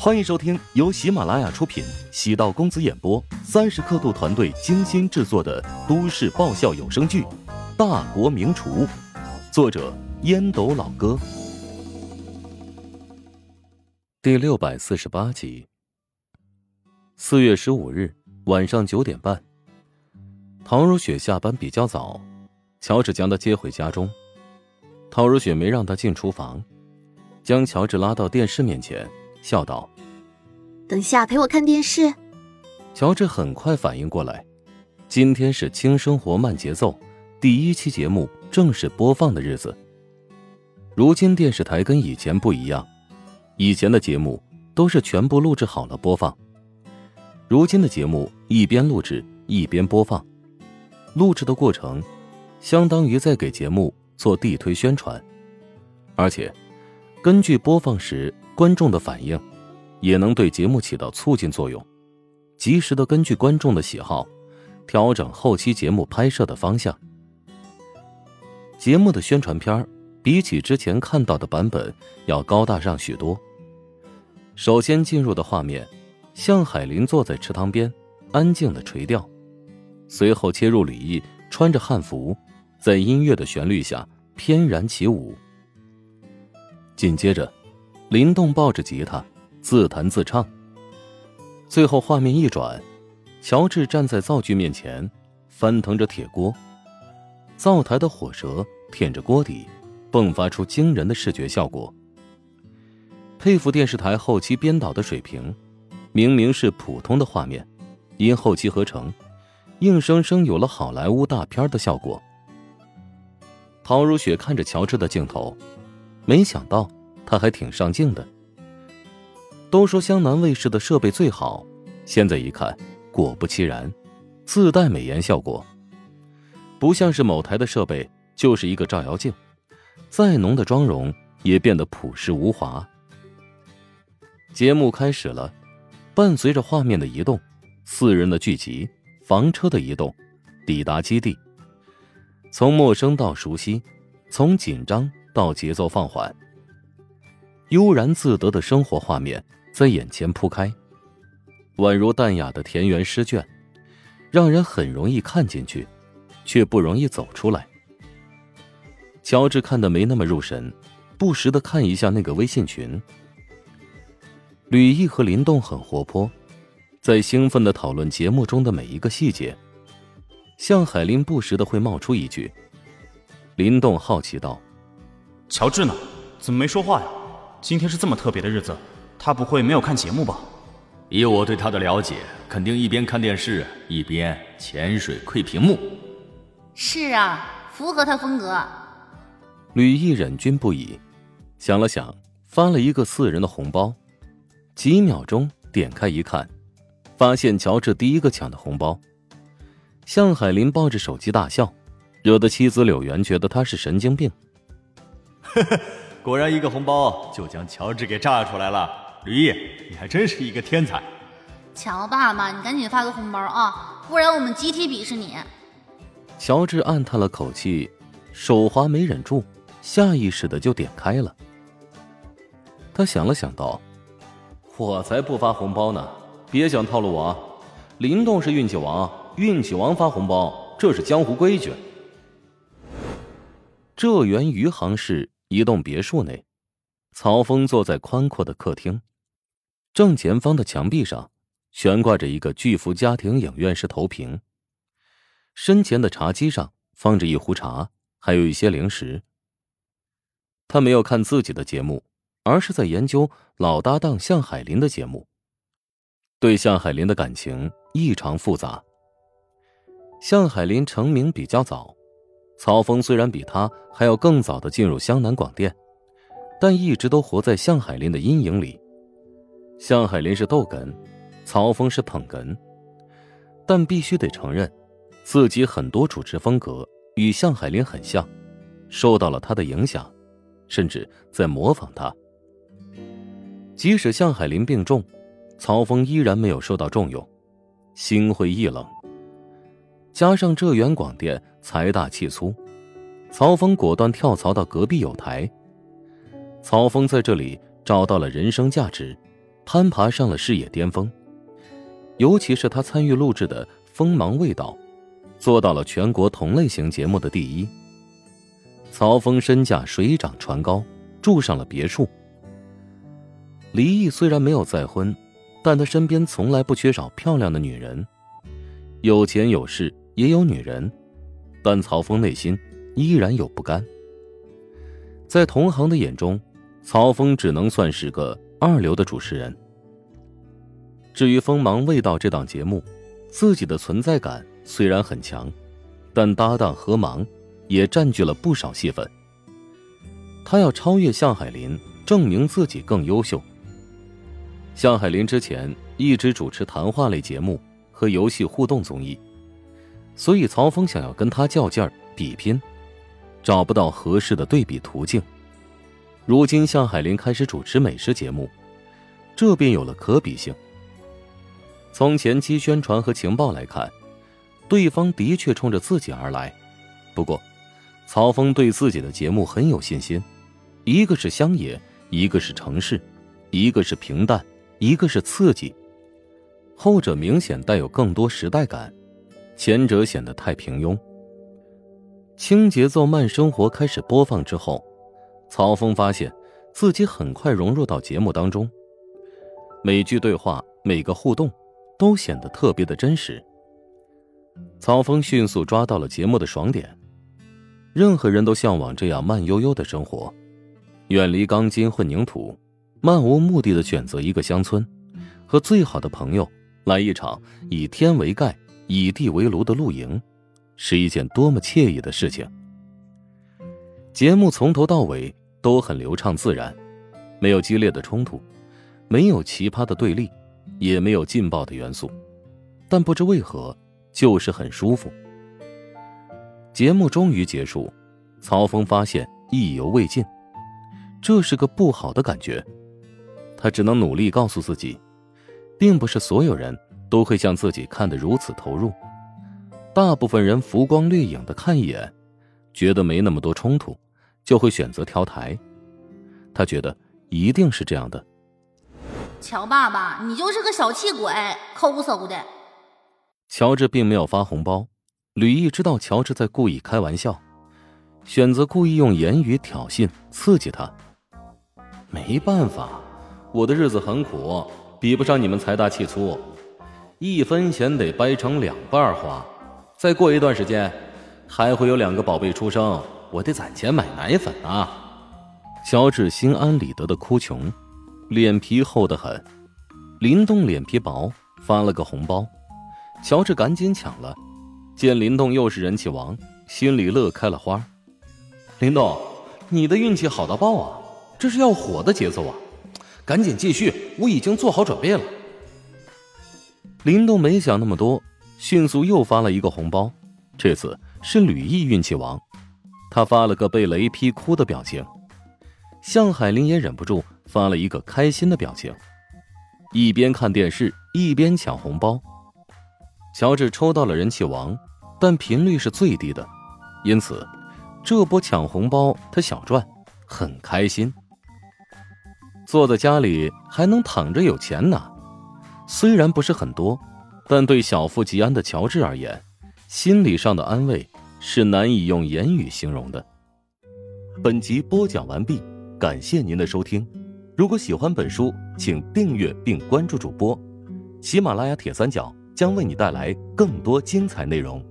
欢迎收听由喜马拉雅出品、喜道公子演播、三十刻度团队精心制作的都市爆笑有声剧《大国名厨》，作者烟斗老哥，第六百四十八集。四月十五日晚上九点半，陶如雪下班比较早，乔治将她接回家中。陶如雪没让他进厨房，将乔治拉到电视面前。笑道：“等下陪我看电视。”乔治很快反应过来，今天是轻生活慢节奏第一期节目正式播放的日子。如今电视台跟以前不一样，以前的节目都是全部录制好了播放，如今的节目一边录制一边播放，录制的过程相当于在给节目做地推宣传，而且根据播放时。观众的反应，也能对节目起到促进作用，及时的根据观众的喜好，调整后期节目拍摄的方向。节目的宣传片比起之前看到的版本要高大上许多。首先进入的画面，向海林坐在池塘边，安静的垂钓，随后切入李毅穿着汉服，在音乐的旋律下翩然起舞，紧接着。林动抱着吉他，自弹自唱。最后画面一转，乔治站在灶具面前，翻腾着铁锅，灶台的火舌舔着锅底，迸发出惊人的视觉效果。佩服电视台后期编导的水平，明明是普通的画面，因后期合成，硬生生有了好莱坞大片的效果。陶如雪看着乔治的镜头，没想到。他还挺上镜的。都说湘南卫视的设备最好，现在一看，果不其然，自带美颜效果，不像是某台的设备，就是一个照妖镜，再浓的妆容也变得朴实无华。节目开始了，伴随着画面的移动，四人的聚集，房车的移动，抵达基地，从陌生到熟悉，从紧张到节奏放缓。悠然自得的生活画面在眼前铺开，宛如淡雅的田园诗卷，让人很容易看进去，却不容易走出来。乔治看的没那么入神，不时的看一下那个微信群。吕毅和林动很活泼，在兴奋的讨论节目中的每一个细节。向海林不时的会冒出一句。林动好奇道：“乔治呢？怎么没说话呀？”今天是这么特别的日子，他不会没有看节目吧？以我对他的了解，肯定一边看电视一边潜水窥屏幕。是啊，符合他风格。吕毅忍俊不已，想了想，发了一个四人的红包。几秒钟，点开一看，发现乔治第一个抢的红包。向海林抱着手机大笑，惹得妻子柳媛觉得他是神经病。呵呵。果然，一个红包就将乔治给炸出来了。吕毅，你还真是一个天才。乔爸爸，你赶紧发个红包啊，不然我们集体鄙视你。乔治暗叹了口气，手滑没忍住，下意识的就点开了。他想了想道：“我才不发红包呢，别想套路我。林动是运气王，运气王发红包，这是江湖规矩。”浙源余杭市。一栋别墅内，曹峰坐在宽阔的客厅，正前方的墙壁上悬挂着一个巨幅家庭影院式投屏，身前的茶几上放着一壶茶，还有一些零食。他没有看自己的节目，而是在研究老搭档向海林的节目，对向海林的感情异常复杂。向海林成名比较早。曹峰虽然比他还要更早的进入湘南广电，但一直都活在向海林的阴影里。向海林是逗哏，曹峰是捧哏，但必须得承认，自己很多主持风格与向海林很像，受到了他的影响，甚至在模仿他。即使向海林病重，曹峰依然没有受到重用，心灰意冷。加上浙源广电财大气粗，曹峰果断跳槽到隔壁有台。曹峰在这里找到了人生价值，攀爬上了事业巅峰。尤其是他参与录制的《锋芒未到》，做到了全国同类型节目的第一。曹峰身价水涨船高，住上了别墅。离异虽然没有再婚，但他身边从来不缺少漂亮的女人，有钱有势也有女人，但曹峰内心依然有不甘。在同行的眼中，曹峰只能算是个二流的主持人。至于《锋芒未到》这档节目，自己的存在感虽然很强，但搭档何芒也占据了不少戏份。他要超越向海林，证明自己更优秀。向海林之前一直主持谈话类节目和游戏互动综艺，所以曹峰想要跟他较劲儿比拼，找不到合适的对比途径。如今向海林开始主持美食节目，这便有了可比性。从前期宣传和情报来看，对方的确冲着自己而来。不过，曹峰对自己的节目很有信心。一个是乡野，一个是城市，一个是平淡，一个是刺激。后者明显带有更多时代感，前者显得太平庸。轻节奏慢生活开始播放之后，曹峰发现自己很快融入到节目当中，每句对话，每个互动。都显得特别的真实。曹峰迅速抓到了节目的爽点，任何人都向往这样慢悠悠的生活，远离钢筋混凝土，漫无目的的选择一个乡村，和最好的朋友来一场以天为盖、以地为炉的露营，是一件多么惬意的事情。节目从头到尾都很流畅自然，没有激烈的冲突，没有奇葩的对立。也没有劲爆的元素，但不知为何，就是很舒服。节目终于结束，曹峰发现意犹未尽，这是个不好的感觉。他只能努力告诉自己，并不是所有人都会像自己看得如此投入，大部分人浮光掠影的看一眼，觉得没那么多冲突，就会选择调台。他觉得一定是这样的。乔爸爸，你就是个小气鬼，抠搜的。乔治并没有发红包，吕毅知道乔治在故意开玩笑，选择故意用言语挑衅刺激他。没办法，我的日子很苦，比不上你们财大气粗，一分钱得掰成两半花。再过一段时间，还会有两个宝贝出生，我得攒钱买奶粉啊。乔治心安理得的哭穷。脸皮厚得很，林动脸皮薄，发了个红包，乔治赶紧抢了。见林动又是人气王，心里乐开了花。林动，你的运气好到爆啊！这是要火的节奏啊！赶紧继续，我已经做好准备了。林动没想那么多，迅速又发了一个红包，这次是吕毅运气王，他发了个被雷劈哭的表情。向海林也忍不住。发了一个开心的表情，一边看电视一边抢红包。乔治抽到了人气王，但频率是最低的，因此这波抢红包他小赚，很开心。坐在家里还能躺着有钱拿，虽然不是很多，但对小富即安的乔治而言，心理上的安慰是难以用言语形容的。本集播讲完毕，感谢您的收听。如果喜欢本书，请订阅并关注主播。喜马拉雅铁三角将为你带来更多精彩内容。